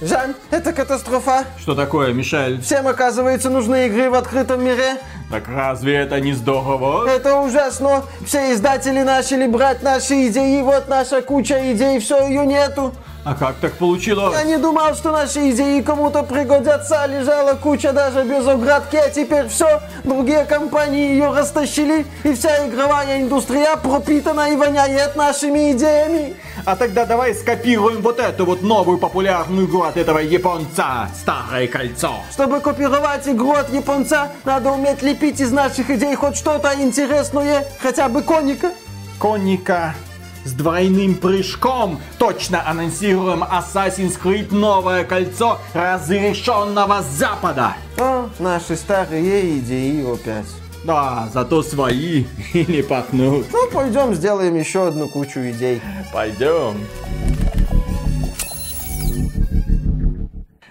Жан, это катастрофа. Что такое, Мишель? Всем, оказывается, нужны игры в открытом мире. Так разве это не здорово? Это ужасно. Все издатели начали брать наши идеи. Вот наша куча идей, все, ее нету. А как так получилось? Я не думал, что наши идеи кому-то пригодятся. Лежала куча даже без оградки, а теперь все. Другие компании ее растащили. И вся игровая индустрия пропитана и воняет нашими идеями. А тогда давай скопируем вот эту вот новую популярную игру от этого японца. Старое кольцо. Чтобы копировать игру от японца, надо уметь лепить из наших идей хоть что-то интересное. Хотя бы коника. Конника с двойным прыжком. Точно анонсируем Assassin's Creed новое кольцо разрешенного Запада. О, наши старые идеи опять. Да, зато свои и не пахнут. Ну, пойдем сделаем еще одну кучу идей. Пойдем.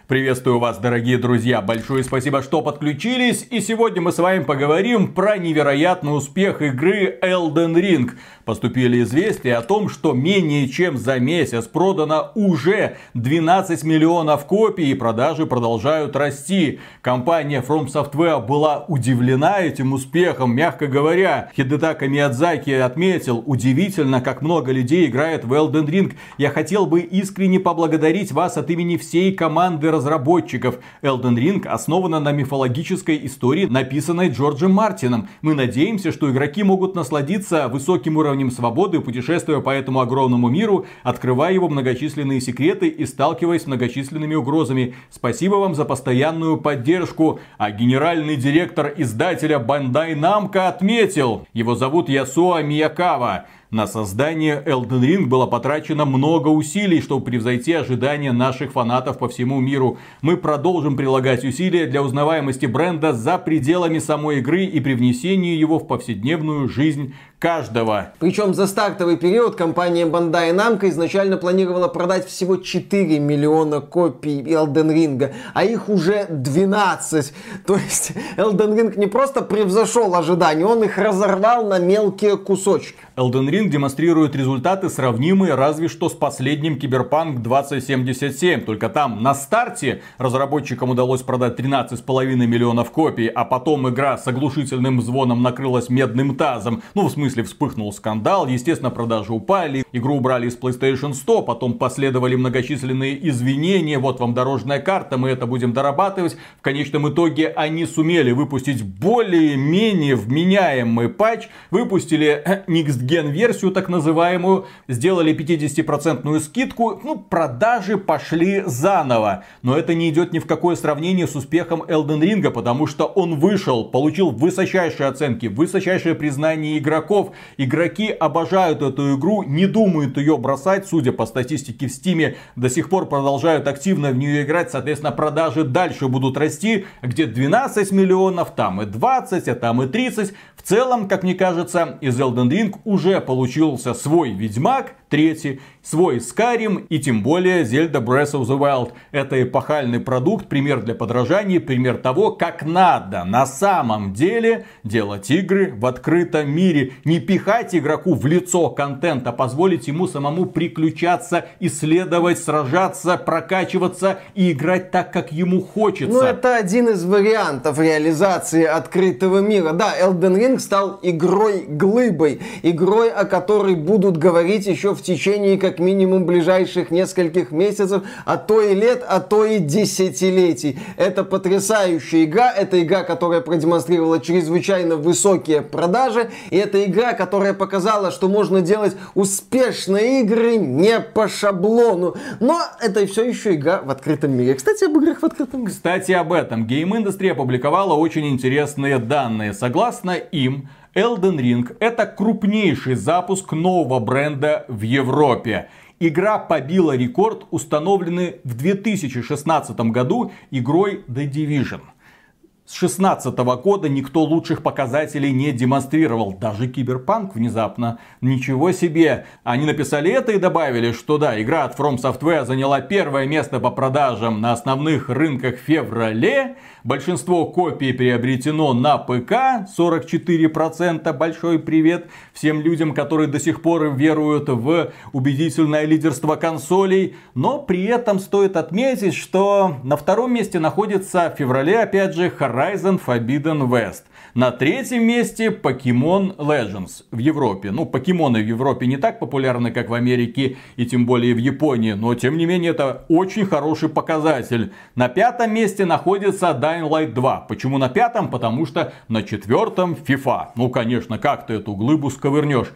Приветствую вас, дорогие друзья. Большое спасибо, что подключились. И сегодня мы с вами поговорим про невероятный успех игры Elden Ring. Поступили известия о том, что менее чем за месяц продано уже 12 миллионов копий и продажи продолжают расти. Компания From Software была удивлена этим успехом, мягко говоря. Хидетака Миядзаки отметил, удивительно, как много людей играет в Elden Ring. Я хотел бы искренне поблагодарить вас от имени всей команды разработчиков. Elden Ring основана на мифологической истории, написанной Джорджем Мартином. Мы надеемся, что игроки могут насладиться высоким уровнем свободы, путешествуя по этому огромному миру, открывая его многочисленные секреты и сталкиваясь с многочисленными угрозами. Спасибо вам за постоянную поддержку. А генеральный директор издателя Bandai Namco отметил, его зовут Ясуа Миякава. На создание Elden Ring было потрачено много усилий, чтобы превзойти ожидания наших фанатов по всему миру. Мы продолжим прилагать усилия для узнаваемости бренда за пределами самой игры и привнесения его в повседневную жизнь каждого. Причем за стартовый период компания Bandai Namco изначально планировала продать всего 4 миллиона копий Elden Ring, а их уже 12. То есть Elden Ring не просто превзошел ожидания, он их разорвал на мелкие кусочки. Elden Ring демонстрирует результаты сравнимые разве что с последним Cyberpunk 2077. Только там на старте разработчикам удалось продать 13,5 миллионов копий, а потом игра с оглушительным звоном накрылась медным тазом. Ну, в смысле смысле вспыхнул скандал, естественно, продажи упали, игру убрали из PlayStation 100, потом последовали многочисленные извинения, вот вам дорожная карта, мы это будем дорабатывать. В конечном итоге они сумели выпустить более-менее вменяемый патч, выпустили э, Next Gen версию так называемую, сделали 50% скидку, ну, продажи пошли заново. Но это не идет ни в какое сравнение с успехом Elden Ring, потому что он вышел, получил высочайшие оценки, высочайшее признание игроков, игроков. Игроки обожают эту игру, не думают ее бросать, судя по статистике в Стиме, до сих пор продолжают активно в нее играть, соответственно, продажи дальше будут расти, где 12 миллионов, там и 20, а там и 30. В целом, как мне кажется, из Elden Ring уже получился свой Ведьмак, третий, свой Skyrim и тем более Zelda Breath of the Wild. Это эпохальный продукт, пример для подражания, пример того, как надо на самом деле делать игры в открытом мире. Не пихать игроку в лицо контент, а позволить ему самому приключаться, исследовать, сражаться, прокачиваться и играть так, как ему хочется. Ну, это один из вариантов реализации открытого мира. Да, Elden Ring стал игрой-глыбой, игрой, о которой будут говорить еще в течение как минимум ближайших нескольких месяцев, а то и лет, а то и десятилетий. Это потрясающая игра, это игра, которая продемонстрировала чрезвычайно высокие продажи, и это игра, которая показала, что можно делать успешные игры не по шаблону. Но это все еще игра в открытом мире. Кстати, об играх в открытом мире. Кстати, об этом. Game Industry опубликовала очень интересные данные. Согласно им, Elden Ring это крупнейший запуск нового бренда в Европе. Игра побила рекорд, установленный в 2016 году игрой The Division. С 16 года никто лучших показателей не демонстрировал. Даже Киберпанк внезапно. Ничего себе. Они написали это и добавили, что да, игра от From Software заняла первое место по продажам на основных рынках в феврале. Большинство копий приобретено на ПК, 44%. Большой привет всем людям, которые до сих пор веруют в убедительное лидерство консолей. Но при этом стоит отметить, что на втором месте находится в феврале, опять же, Horizon Forbidden West. На третьем месте Pokemon Legends в Европе. Ну, покемоны в Европе не так популярны, как в Америке и тем более в Японии, но тем не менее это очень хороший показатель. На пятом месте находится Dying Light 2. Почему на пятом? Потому что на четвертом FIFA. Ну, конечно, как ты эту глыбу сковырнешь.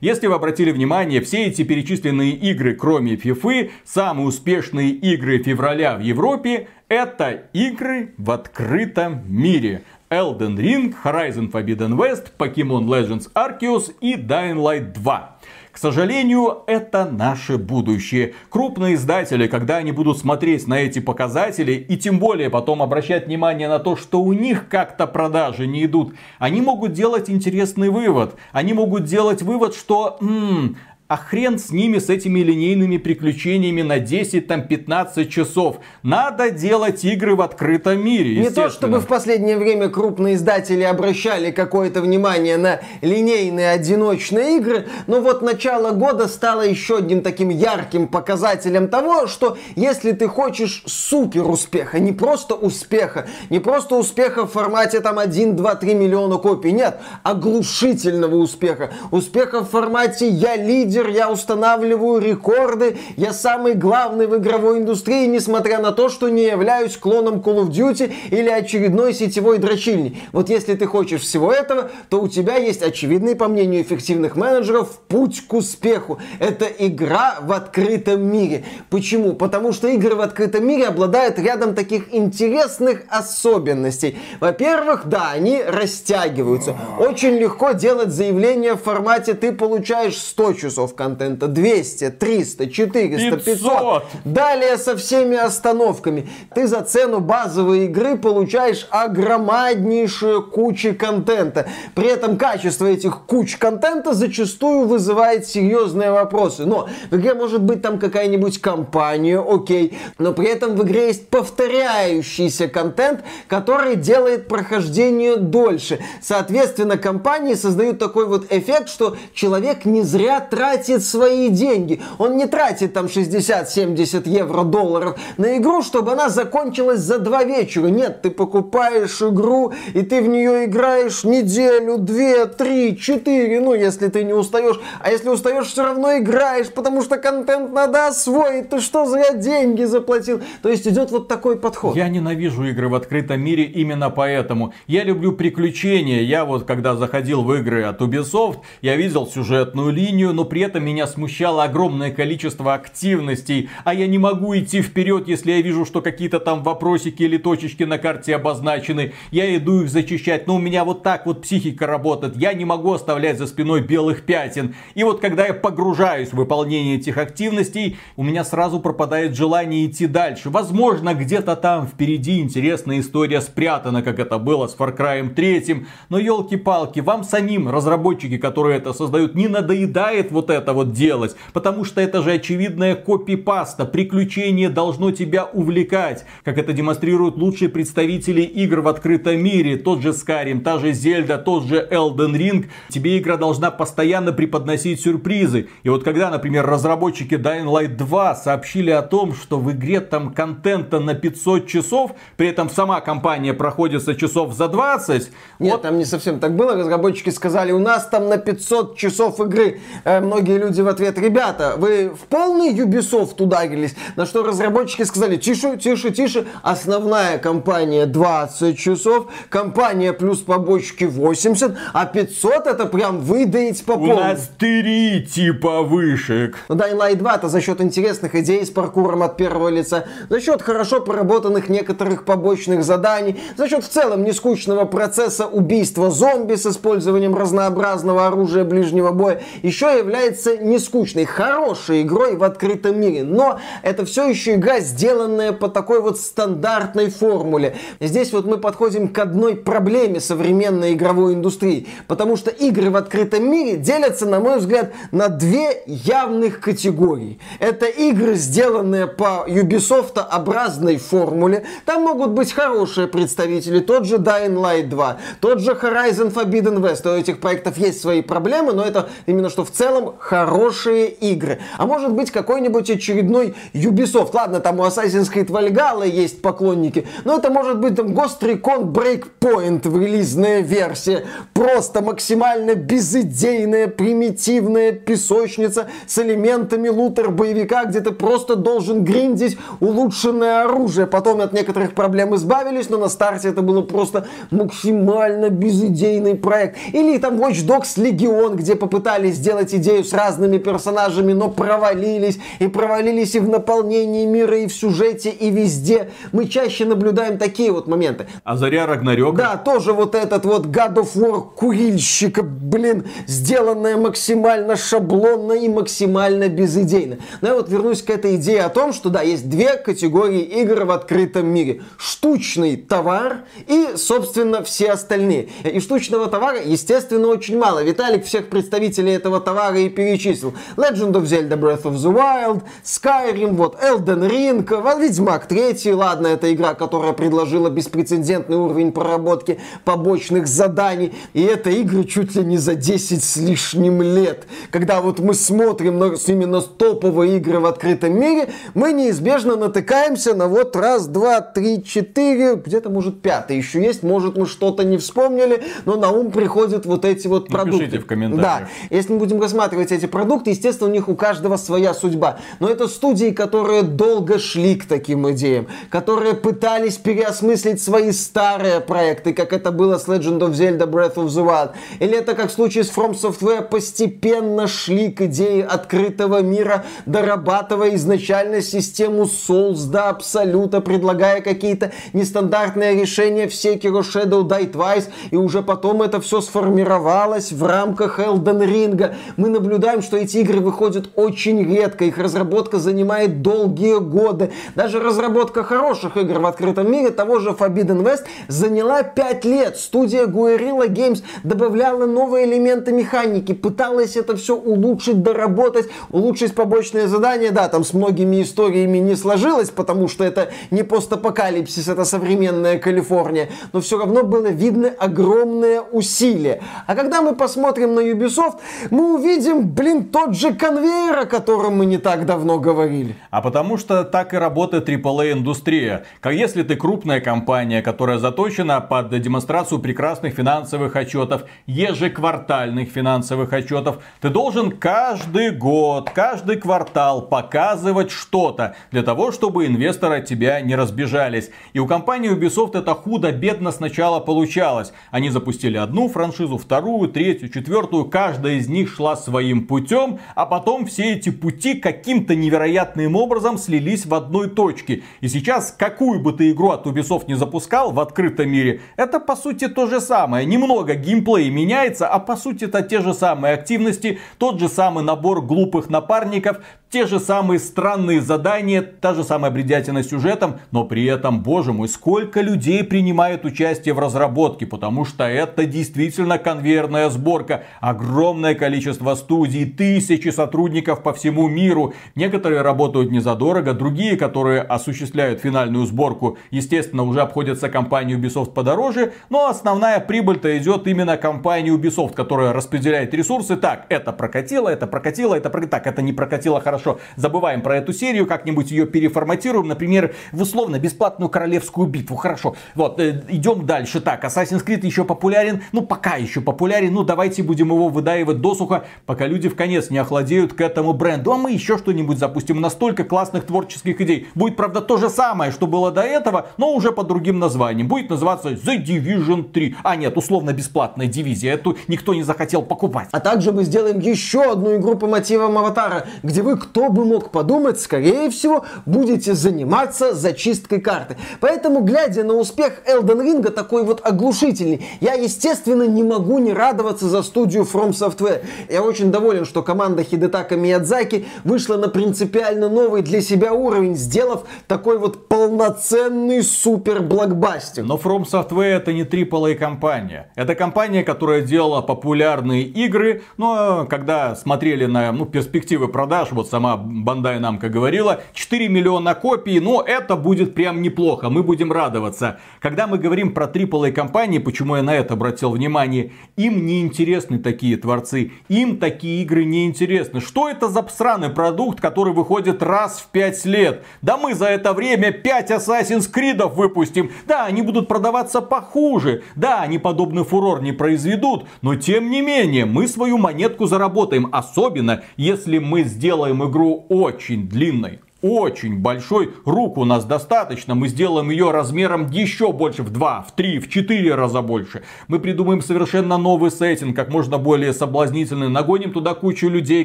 Если вы обратили внимание, все эти перечисленные игры, кроме FIFA, самые успешные игры февраля в Европе, это игры в открытом мире. Elden Ring, Horizon Forbidden West, Pokemon Legends Arceus и Dying Light 2. К сожалению, это наше будущее. Крупные издатели, когда они будут смотреть на эти показатели и тем более потом обращать внимание на то, что у них как-то продажи не идут, они могут делать интересный вывод. Они могут делать вывод, что м-м, а хрен с ними, с этими линейными приключениями на 10-15 часов. Надо делать игры в открытом мире, Не то, чтобы в последнее время крупные издатели обращали какое-то внимание на линейные одиночные игры, но вот начало года стало еще одним таким ярким показателем того, что если ты хочешь супер успеха, не просто успеха, не просто успеха в формате там 1, 2, 3 миллиона копий, нет, оглушительного успеха, успеха в формате я лидер, лидер, я устанавливаю рекорды, я самый главный в игровой индустрии, несмотря на то, что не являюсь клоном Call of Duty или очередной сетевой дрочильни. Вот если ты хочешь всего этого, то у тебя есть очевидный, по мнению эффективных менеджеров, путь к успеху. Это игра в открытом мире. Почему? Потому что игры в открытом мире обладают рядом таких интересных особенностей. Во-первых, да, они растягиваются. Очень легко делать заявление в формате «ты получаешь 100 часов часов контента, 200, 300, 400, 500. 500. Далее со всеми остановками. Ты за цену базовой игры получаешь огромнейшую кучу контента. При этом качество этих куч контента зачастую вызывает серьезные вопросы. Но в игре может быть там какая-нибудь компания, окей, но при этом в игре есть повторяющийся контент, который делает прохождение дольше. Соответственно, компании создают такой вот эффект, что человек не зря тратит тратит свои деньги. Он не тратит там 60-70 евро, долларов на игру, чтобы она закончилась за два вечера. Нет, ты покупаешь игру, и ты в нее играешь неделю, две, три, четыре, ну, если ты не устаешь. А если устаешь, все равно играешь, потому что контент надо освоить. Ты что, зря деньги заплатил? То есть идет вот такой подход. Я ненавижу игры в открытом мире именно поэтому. Я люблю приключения. Я вот, когда заходил в игры от Ubisoft, я видел сюжетную линию, но при этом меня смущало огромное количество активностей, а я не могу идти вперед, если я вижу, что какие-то там вопросики или точечки на карте обозначены. Я иду их зачищать, но у меня вот так вот психика работает. Я не могу оставлять за спиной белых пятен. И вот когда я погружаюсь в выполнение этих активностей, у меня сразу пропадает желание идти дальше. Возможно, где-то там впереди интересная история спрятана, как это было с Far Cry 3. Но елки-палки, вам самим, разработчики, которые это создают, не надоедает вот это вот делать, потому что это же очевидная копипаста. Приключение должно тебя увлекать, как это демонстрируют лучшие представители игр в открытом мире. Тот же Skyrim, та же Зельда, тот же Elden Ring. Тебе игра должна постоянно преподносить сюрпризы. И вот когда, например, разработчики Dying Light 2 сообщили о том, что в игре там контента на 500 часов, при этом сама компания проходится часов за 20. Нет, вот... там не совсем так было. Разработчики сказали, у нас там на 500 часов игры. Э, многие люди в ответ, ребята, вы в полный Ubisoft ударились? На что разработчики сказали, тише, тише, тише, основная компания 20 часов, компания плюс побочки 80, а 500 это прям выдаить по полной. У нас три типа вышек. Ну, Dying Light 2 это за счет интересных идей с паркуром от первого лица, за счет хорошо проработанных некоторых побочных заданий, за счет в целом нескучного процесса убийства зомби с использованием разнообразного оружия ближнего боя, еще является является не скучной, хорошей игрой в открытом мире, но это все еще игра, сделанная по такой вот стандартной формуле. Здесь вот мы подходим к одной проблеме современной игровой индустрии, потому что игры в открытом мире делятся, на мой взгляд, на две явных категории. Это игры, сделанные по Ubisoft-образной формуле. Там могут быть хорошие представители, тот же Dying Light 2, тот же Horizon Forbidden West. У этих проектов есть свои проблемы, но это именно что в целом хорошие игры. А может быть какой-нибудь очередной Ubisoft. Ладно, там у Assassin's Creed Valhalla есть поклонники, но это может быть там Ghost Recon Breakpoint в релизная версия. Просто максимально безыдейная, примитивная песочница с элементами лутер-боевика, где ты просто должен гриндить улучшенное оружие. Потом от некоторых проблем избавились, но на старте это было просто максимально безыдейный проект. Или там Watch Dogs Legion, где попытались сделать идею с разными персонажами, но провалились. И провалились и в наполнении мира, и в сюжете, и везде. Мы чаще наблюдаем такие вот моменты. А Заря Рагнарёк? Да, тоже вот этот вот God of War курильщика, блин, сделанная максимально шаблонно и максимально безыдейно. Но я вот вернусь к этой идее о том, что да, есть две категории игр в открытом мире. Штучный товар и, собственно, все остальные. И штучного товара, естественно, очень мало. Виталик всех представителей этого товара и перечислил. Legend of Zelda Breath of the Wild, Skyrim, вот, Elden Ring, Ведьмак 3, ладно, это игра, которая предложила беспрецедентный уровень проработки побочных заданий. И это игры чуть ли не за 10 с лишним лет. Когда вот мы смотрим на именно топовые игры в открытом мире, мы неизбежно натыкаемся на вот раз, два, три, четыре, где-то может пятый еще есть, может мы что-то не вспомнили, но на ум приходят вот эти вот продукты. Напишите в комментариях. Да, если мы будем рассматривать эти продукты, естественно, у них у каждого своя судьба. Но это студии, которые долго шли к таким идеям, которые пытались переосмыслить свои старые проекты, как это было с Legend of Zelda Breath of the Wild. Или это как в случае с From Software постепенно шли к идее открытого мира, дорабатывая изначально систему Souls до абсолюта, предлагая какие-то нестандартные решения в Sekiro Shadow Die Twice, и уже потом это все сформировалось в рамках Elden Ring. Мы наблюдаем, что эти игры выходят очень редко, их разработка занимает долгие годы. Даже разработка хороших игр в открытом мире, того же Forbidden West, заняла 5 лет. Студия Guerrilla Games добавляла новые элементы механики, пыталась это все улучшить, доработать, улучшить побочные задания. Да, там с многими историями не сложилось, потому что это не постапокалипсис, это современная Калифорния. Но все равно было видно огромное усилие. А когда мы посмотрим на Ubisoft, мы увидим, блин, тот же конвейер, о котором мы не так давно говорили. А потому что так и работает AAA-индустрия. Как если ты крупная компания, которая заточена под демонстрацию прекрасных финансовых отчетов, ежеквартальных финансовых отчетов, ты должен каждый год, каждый квартал показывать что-то для того, чтобы инвесторы от тебя не разбежались. И у компании Ubisoft это худо-бедно сначала получалось. Они запустили одну франшизу, вторую, третью, четвертую. Каждая из них шла своим путем, а потом все эти пути каким-то невероятным образом слились в одной точке. И сейчас, какую бы ты игру от Ubisoft не запускал в открытом мире, это по сути то же самое. Немного геймплей меняется, а по сути это те же самые активности, тот же самый набор глупых напарников, те же самые странные задания, та же самая бредятина сюжетом, но при этом, боже мой, сколько людей принимает участие в разработке, потому что это действительно конвейерная сборка. Огромное количество студий, тысячи сотрудников по всему миру. Некоторые работают незадорого, другие, которые осуществляют финальную сборку, естественно, уже обходятся компанию Ubisoft подороже, но основная прибыль-то идет именно компании Ubisoft, которая распределяет ресурсы. Так, это прокатило, это прокатило, это прокатило. Так, это не прокатило хорошо хорошо, забываем про эту серию, как-нибудь ее переформатируем, например, в условно бесплатную королевскую битву, хорошо. Вот, э, идем дальше. Так, Assassin's Creed еще популярен, ну пока еще популярен, ну давайте будем его выдаивать досуха, пока люди в конец не охладеют к этому бренду, а мы еще что-нибудь запустим. Настолько классных творческих идей. Будет, правда, то же самое, что было до этого, но уже под другим названием. Будет называться The Division 3. А нет, условно бесплатная дивизия. Эту никто не захотел покупать. А также мы сделаем еще одну игру по мотивам Аватара, где вы кто бы мог подумать, скорее всего, будете заниматься зачисткой карты. Поэтому, глядя на успех Elden Ring, такой вот оглушительный, я, естественно, не могу не радоваться за студию From Software. Я очень доволен, что команда Хидетака Миядзаки вышла на принципиально новый для себя уровень, сделав такой вот полноценный супер блокбастер. Но From Software это не AAA компания. Это компания, которая делала популярные игры, но когда смотрели на ну, перспективы продаж, вот сама Бандай Намка говорила, 4 миллиона копий, но это будет прям неплохо, мы будем радоваться. Когда мы говорим про AAA компании, почему я на это обратил внимание, им не интересны такие творцы, им такие игры не интересны. Что это за сраный продукт, который выходит раз в 5 лет? Да мы за это время 5 Assassin's Creed выпустим. Да, они будут продаваться похуже. Да, они подобный фурор не произведут. Но тем не менее, мы свою монетку заработаем. Особенно, если мы сделаем игру очень длинной очень большой. Рук у нас достаточно. Мы сделаем ее размером еще больше, в 2, в 3, в 4 раза больше. Мы придумаем совершенно новый сеттинг, как можно более соблазнительный. Нагоним туда кучу людей,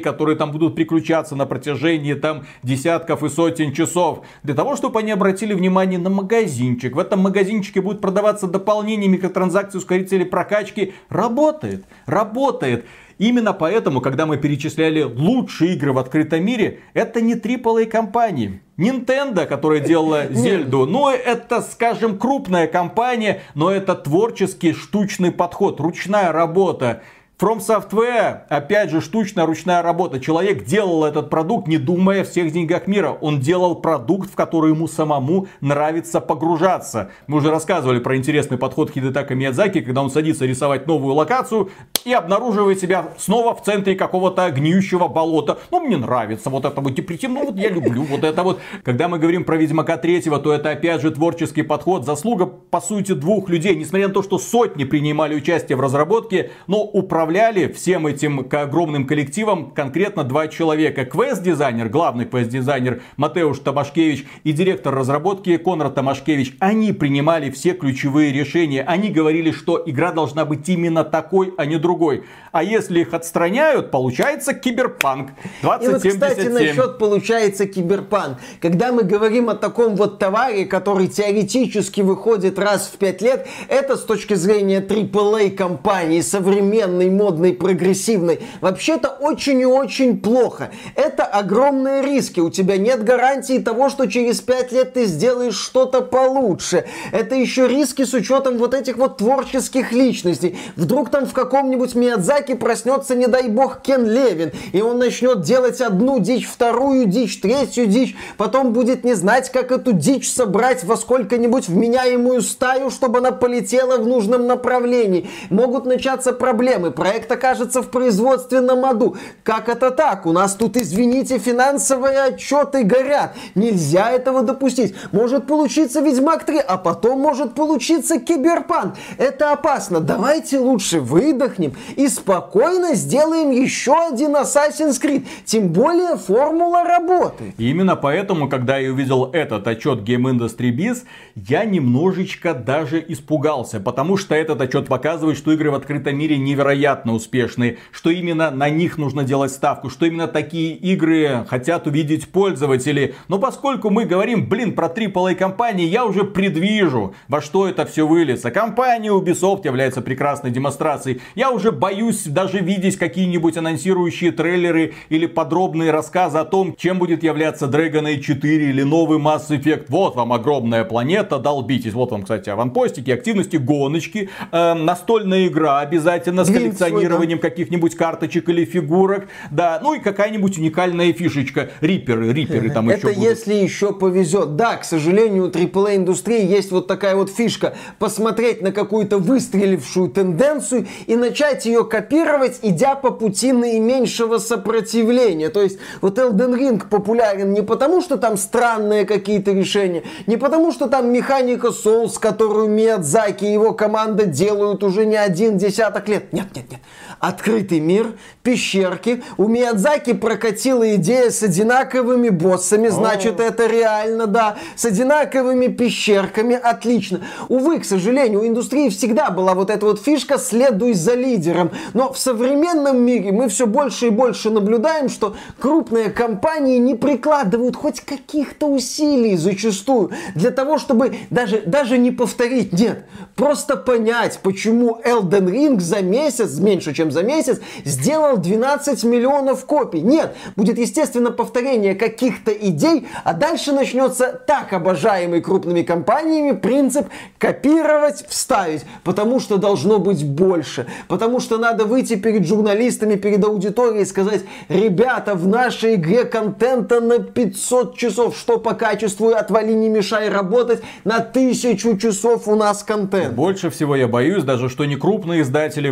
которые там будут приключаться на протяжении там десятков и сотен часов. Для того, чтобы они обратили внимание на магазинчик. В этом магазинчике будут продаваться дополнения, микротранзакции, ускорители прокачки. Работает, работает. Именно поэтому, когда мы перечисляли лучшие игры в открытом мире, это не AAA компании. Nintendo, которая делала Зельду, ну это, скажем, крупная компания, но это творческий штучный подход, ручная работа. From Software, опять же, штучная ручная работа. Человек делал этот продукт, не думая о всех деньгах мира. Он делал продукт, в который ему самому нравится погружаться. Мы уже рассказывали про интересный подход Хидетака Миядзаки, когда он садится рисовать новую локацию и обнаруживает себя снова в центре какого-то гниющего болота. Ну, мне нравится вот это вот депрессив, ну вот я люблю вот это вот. Когда мы говорим про Ведьмака третьего, то это опять же творческий подход. Заслуга, по сути, двух людей. Несмотря на то, что сотни принимали участие в разработке, но управляли управляли всем этим огромным коллективом конкретно два человека. Квест-дизайнер, главный квест-дизайнер Матеуш Тамашкевич и директор разработки Конрад Тамашкевич. Они принимали все ключевые решения. Они говорили, что игра должна быть именно такой, а не другой. А если их отстраняют, получается киберпанк 2077. И вот, кстати, насчет получается киберпанк. Когда мы говорим о таком вот товаре, который теоретически выходит раз в пять лет, это с точки зрения AAA компании, современной модной, прогрессивной, вообще-то очень и очень плохо. Это огромные риски. У тебя нет гарантии того, что через 5 лет ты сделаешь что-то получше. Это еще риски с учетом вот этих вот творческих личностей. Вдруг там в каком-нибудь Миядзаки проснется, не дай бог, Кен Левин, и он начнет делать одну дичь, вторую дичь, третью дичь, потом будет не знать, как эту дичь собрать во сколько-нибудь вменяемую стаю, чтобы она полетела в нужном направлении. Могут начаться проблемы проект окажется в производственном аду. Как это так? У нас тут, извините, финансовые отчеты горят. Нельзя этого допустить. Может получиться Ведьмак 3, а потом может получиться Киберпанк. Это опасно. Давайте лучше выдохнем и спокойно сделаем еще один Assassin's Creed. Тем более формула работы. именно поэтому, когда я увидел этот отчет Game Industry Biz, я немножечко даже испугался, потому что этот отчет показывает, что игры в открытом мире невероятно невероятно успешные, что именно на них нужно делать ставку, что именно такие игры хотят увидеть пользователи. Но поскольку мы говорим, блин, про AAA компании, я уже предвижу, во что это все выльется. Компания Ubisoft является прекрасной демонстрацией. Я уже боюсь даже видеть какие-нибудь анонсирующие трейлеры или подробные рассказы о том, чем будет являться Dragon Age 4 или новый Mass Effect. Вот вам огромная планета, долбитесь. Вот вам, кстати, аванпостики, активности, гоночки, э, настольная игра обязательно с коллекционированием каких-нибудь карточек или фигурок. Да, ну и какая-нибудь уникальная фишечка. Риперы, риперы там еще Это если еще повезет. Да, к сожалению, у AAA индустрии есть вот такая вот фишка. Посмотреть на какую-то выстрелившую тенденцию и начать ее копировать, идя по пути наименьшего сопротивления. То есть вот Elden Ring популярен не потому, что там странные какие-то решения, не потому, что там механика Souls, которую Миядзаки и его команда делают уже не один десяток лет. Нет, нет, нет сегодня. Открытый мир, пещерки. У Миядзаки прокатила идея с одинаковыми боссами, значит, это реально, да. С одинаковыми пещерками, отлично. Увы, к сожалению, у индустрии всегда была вот эта вот фишка «следуй за лидером». Но в современном мире мы все больше и больше наблюдаем, что крупные компании не прикладывают хоть каких-то усилий зачастую для того, чтобы даже, даже не повторить, нет, просто понять, почему Elden Ring за месяц, меньше чем за месяц, сделал 12 миллионов копий. Нет, будет, естественно, повторение каких-то идей, а дальше начнется так обожаемый крупными компаниями принцип копировать, вставить, потому что должно быть больше, потому что надо выйти перед журналистами, перед аудиторией и сказать, ребята, в нашей игре контента на 500 часов, что по качеству, отвали, не мешай работать, на тысячу часов у нас контент. Больше всего я боюсь даже, что не крупные издатели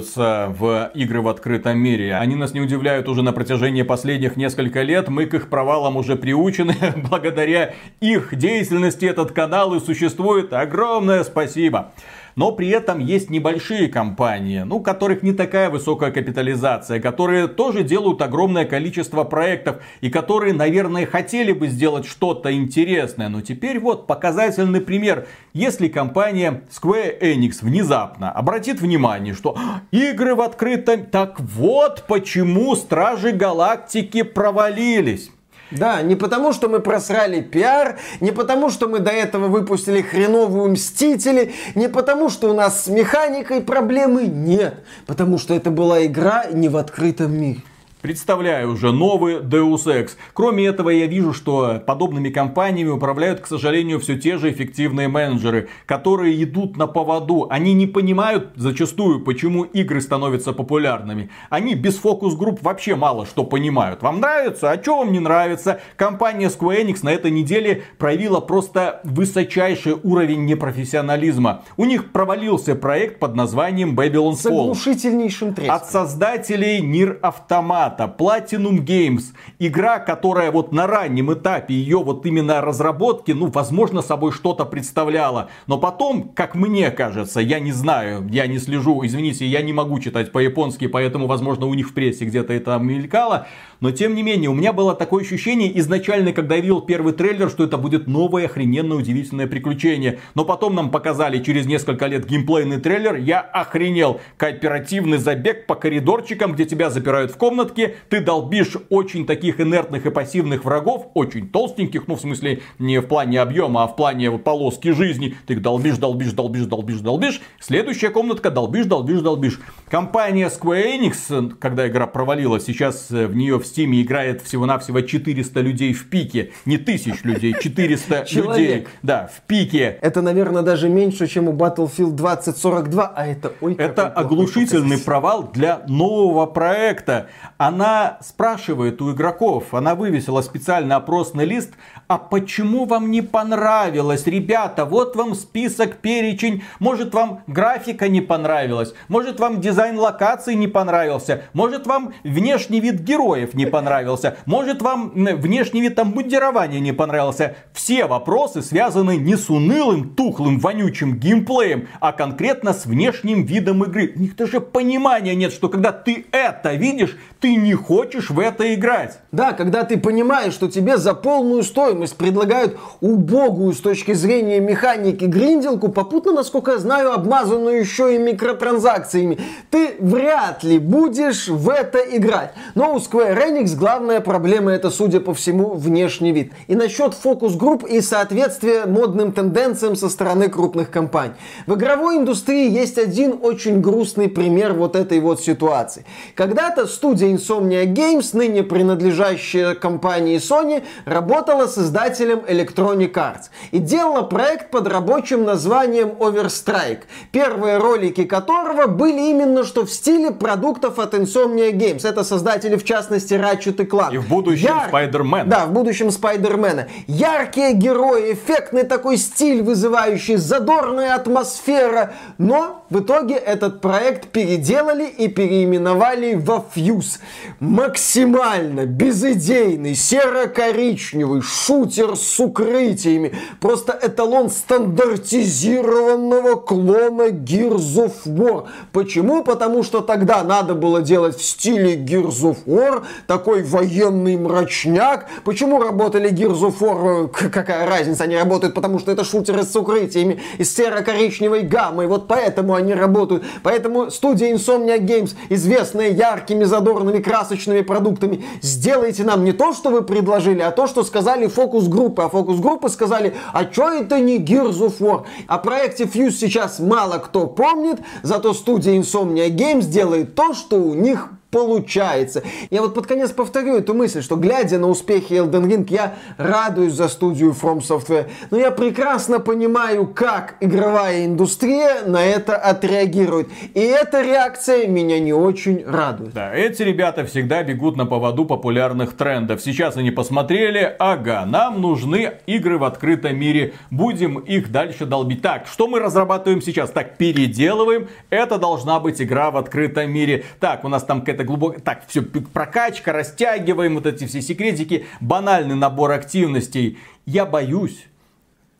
вляпаются в игры в открытом мире. Они нас не удивляют уже на протяжении последних нескольких лет. Мы к их провалам уже приучены. Благодаря их деятельности этот канал и существует. Огромное спасибо. Но при этом есть небольшие компании, ну, у которых не такая высокая капитализация, которые тоже делают огромное количество проектов и которые, наверное, хотели бы сделать что-то интересное. Но теперь вот показательный пример. Если компания Square Enix внезапно обратит внимание, что «А, игры в открытом... Так вот почему Стражи Галактики провалились. Да, не потому, что мы просрали пиар, не потому, что мы до этого выпустили хреновую Мстители, не потому, что у нас с механикой проблемы, нет. Потому что это была игра не в открытом мире. Представляю уже новый Deus Ex. Кроме этого, я вижу, что подобными компаниями управляют, к сожалению, все те же эффективные менеджеры, которые идут на поводу. Они не понимают зачастую, почему игры становятся популярными. Они без фокус-групп вообще мало что понимают. Вам нравится? А что вам не нравится? Компания Square Enix на этой неделе проявила просто высочайший уровень непрофессионализма. У них провалился проект под названием Babylon Fall. С оглушительнейшим треском. От создателей Нир Автомат Data, Platinum Games, игра, которая вот на раннем этапе ее вот именно разработки, ну, возможно, собой что-то представляла. Но потом, как мне кажется, я не знаю, я не слежу, извините, я не могу читать по-японски, поэтому, возможно, у них в прессе где-то это мелькало. Но, тем не менее, у меня было такое ощущение изначально, когда я видел первый трейлер, что это будет новое, охрененное, удивительное приключение. Но потом нам показали через несколько лет геймплейный трейлер, я охренел. Кооперативный забег по коридорчикам, где тебя запирают в комнатке, катке ты долбишь очень таких инертных и пассивных врагов, очень толстеньких, ну в смысле не в плане объема, а в плане полоски жизни. Ты их долбишь, долбишь, долбишь, долбишь, долбишь. Следующая комнатка долбишь, долбишь, долбишь. Компания Square Enix, когда игра провалилась, сейчас э, в нее в Steam играет всего-навсего 400 людей в пике. Не тысяч людей, 400 людей. Да, в пике. Это, наверное, даже меньше, чем у Battlefield 2042, а это ой, Это оглушительный провал для нового проекта. А она спрашивает у игроков, она вывесила специальный опросный лист, а почему вам не понравилось, ребята, вот вам список, перечень, может вам графика не понравилась, может вам дизайн локаций не понравился, может вам внешний вид героев не понравился, может вам внешний вид обмундирования не понравился. Все вопросы связаны не с унылым, тухлым, вонючим геймплеем, а конкретно с внешним видом игры. У них даже понимания нет, что когда ты это видишь, ты не хочешь в это играть. Да, когда ты понимаешь, что тебе за полную стоимость предлагают убогую с точки зрения механики гринделку, попутно, насколько я знаю, обмазанную еще и микротранзакциями, ты вряд ли будешь в это играть. Но у Square Enix главная проблема это, судя по всему, внешний вид. И насчет фокус-групп и соответствия модным тенденциям со стороны крупных компаний. В игровой индустрии есть один очень грустный пример вот этой вот ситуации. Когда-то студия Insomnia Games, ныне принадлежащая компании Sony, работала с издателем Electronic Arts и делала проект под рабочим названием Overstrike, первые ролики которого были именно что в стиле продуктов от Insomnia Games. Это создатели, в частности, Ratchet и Clank. И в будущем Яр... Spider-Man. Да, в будущем Spider-Man. Яркие герои, эффектный такой стиль вызывающий, задорная атмосфера. Но в итоге этот проект переделали и переименовали во Fuse. Максимально безыдейный, серо-коричневый шутер с укрытиями. Просто эталон стандартизированного клона Gears of War. Почему? Потому что тогда надо было делать в стиле Gears of War, такой военный мрачняк. Почему работали Gears of War? Какая разница? Они работают, потому что это шутеры с укрытиями из серо-коричневой гаммы. Вот поэтому они работают. Поэтому студия Insomnia Games, известная яркими, задорными, красочными продуктами, сделайте нам не то, что вы предложили, а то, что сказали фокус-группы. А фокус-группы сказали, а что это не Gears of War? О проекте Fuse сейчас мало кто помнит, зато студия Insomnia Games делает то, что у них получается. Я вот под конец повторю эту мысль, что глядя на успехи Elden Ring, я радуюсь за студию From Software, но я прекрасно понимаю, как игровая индустрия на это отреагирует. И эта реакция меня не очень радует. Да, эти ребята всегда бегут на поводу популярных трендов. Сейчас они посмотрели, ага, нам нужны игры в открытом мире, будем их дальше долбить. Так, что мы разрабатываем сейчас? Так, переделываем, это должна быть игра в открытом мире. Так, у нас там какая-то. Так, все, прокачка, растягиваем вот эти все секретики, банальный набор активностей. Я боюсь,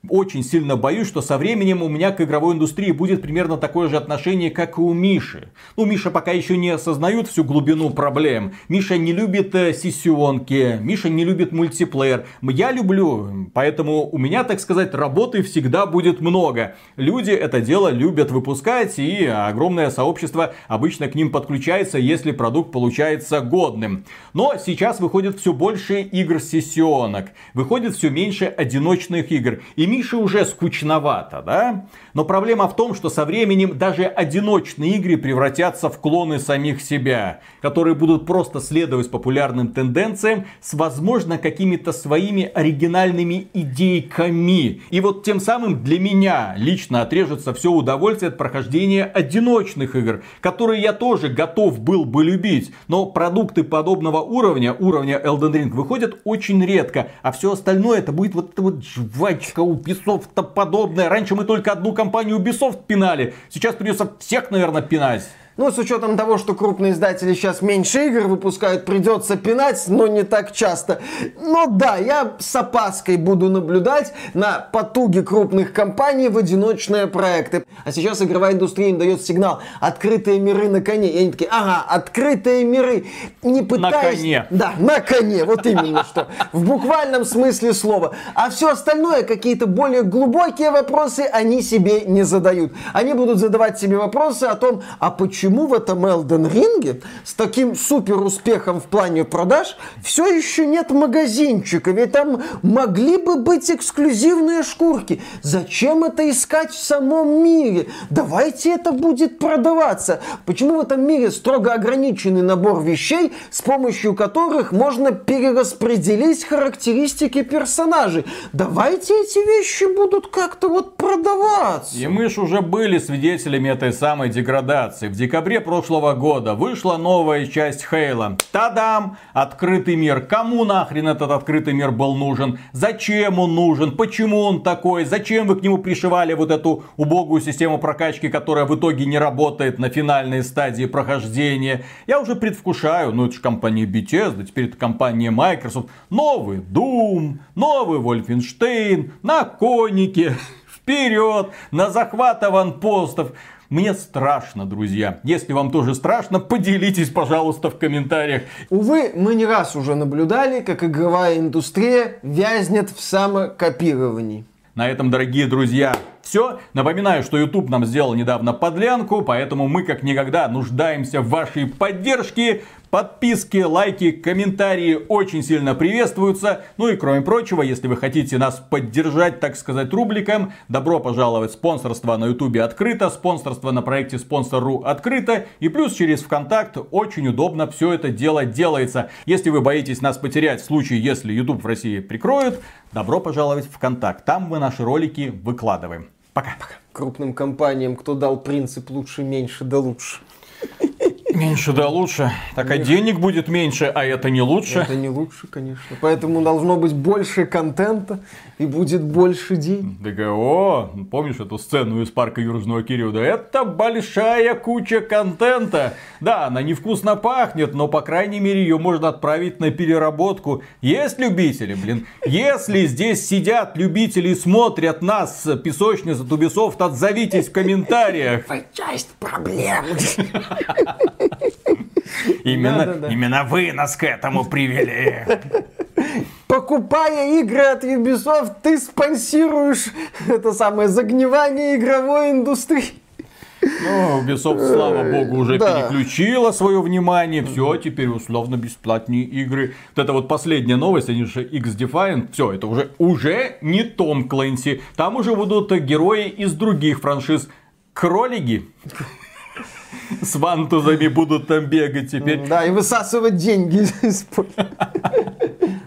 очень сильно боюсь, что со временем у меня к игровой индустрии будет примерно такое же отношение, как и у Миши. Ну, Миша пока еще не осознает всю глубину проблем. Миша не любит э, сессионки, Миша не любит мультиплеер. Я люблю, поэтому у меня, так сказать, работы всегда будет много. Люди это дело любят выпускать, и огромное сообщество обычно к ним подключается, если продукт получается годным. Но сейчас выходит все больше игр сессионок, выходит все меньше одиночных игр. И Мише уже скучновато, да? Но проблема в том, что со временем даже одиночные игры превратятся в клоны самих себя, которые будут просто следовать популярным тенденциям с, возможно, какими-то своими оригинальными идейками. И вот тем самым для меня лично отрежется все удовольствие от прохождения одиночных игр, которые я тоже готов был бы любить. Но продукты подобного уровня, уровня Elden Ring, выходят очень редко, а все остальное это будет вот эта вот жвачка Ubisoft подобное. Раньше мы только одну компанию Ubisoft пинали. Сейчас придется всех, наверное, пинать. Ну, с учетом того, что крупные издатели сейчас меньше игр выпускают, придется пинать, но не так часто. Но да, я с опаской буду наблюдать на потуги крупных компаний в одиночные проекты. А сейчас игровая индустрия им дает сигнал. Открытые миры на коне. И они такие, ага, открытые миры. Не пытаясь... На коне. Да, на коне, вот именно что. В буквальном смысле слова. А все остальное, какие-то более глубокие вопросы, они себе не задают. Они будут задавать себе вопросы о том, а почему почему в этом Elden Ring с таким супер успехом в плане продаж все еще нет магазинчика? Ведь там могли бы быть эксклюзивные шкурки. Зачем это искать в самом мире? Давайте это будет продаваться. Почему в этом мире строго ограниченный набор вещей, с помощью которых можно перераспределить характеристики персонажей? Давайте эти вещи будут как-то вот продаваться. И мы же уже были свидетелями этой самой деградации. В декабре декабре прошлого года вышла новая часть Хейла. Тадам! Открытый мир. Кому нахрен этот открытый мир был нужен? Зачем он нужен? Почему он такой? Зачем вы к нему пришивали вот эту убогую систему прокачки, которая в итоге не работает на финальной стадии прохождения? Я уже предвкушаю, ну это же компания Bethesda, теперь это компания Microsoft. Новый Doom, новый Wolfenstein, на конике, вперед, на захват аванпостов. Мне страшно, друзья. Если вам тоже страшно, поделитесь, пожалуйста, в комментариях. Увы, мы не раз уже наблюдали, как игровая индустрия вязнет в самокопировании. На этом, дорогие друзья, все. Напоминаю, что YouTube нам сделал недавно подлянку, поэтому мы как никогда нуждаемся в вашей поддержке. Подписки, лайки, комментарии очень сильно приветствуются. Ну и кроме прочего, если вы хотите нас поддержать, так сказать, рубликом, добро пожаловать. Спонсорство на YouTube открыто, спонсорство на проекте Спонсор.ру открыто. И плюс через ВКонтакт очень удобно все это дело делается. Если вы боитесь нас потерять в случае, если YouTube в России прикроют, добро пожаловать в ВКонтакт. Там мы наши ролики выкладываем. Пока. Пока. Крупным компаниям, кто дал принцип лучше, меньше, да лучше. Меньше да лучше. Так а денег будет меньше, а это не лучше. Это не лучше, конечно. Поэтому должно быть больше контента и будет больше денег. Так, о, помнишь эту сцену из парка южного периода? Это большая куча контента. Да, она невкусно пахнет, но по крайней мере ее можно отправить на переработку. Есть любители, блин. Если здесь сидят любители и смотрят нас, песочница Ubisoft, отзовитесь в комментариях. Это часть проблем. Именно, Да-да-да. именно вы нас к этому привели. Покупая игры от Ubisoft, ты спонсируешь это самое загнивание игровой индустрии. Ну, Ubisoft, слава богу, уже Да. переключила свое внимание. Все, теперь условно бесплатные игры. Вот это вот последняя новость, они же X-Defiant. Все, это уже, уже не Том Клэнси. Там уже будут герои из других франшиз. Кролики с вантузами будут там бегать теперь. Да, и высасывать деньги из.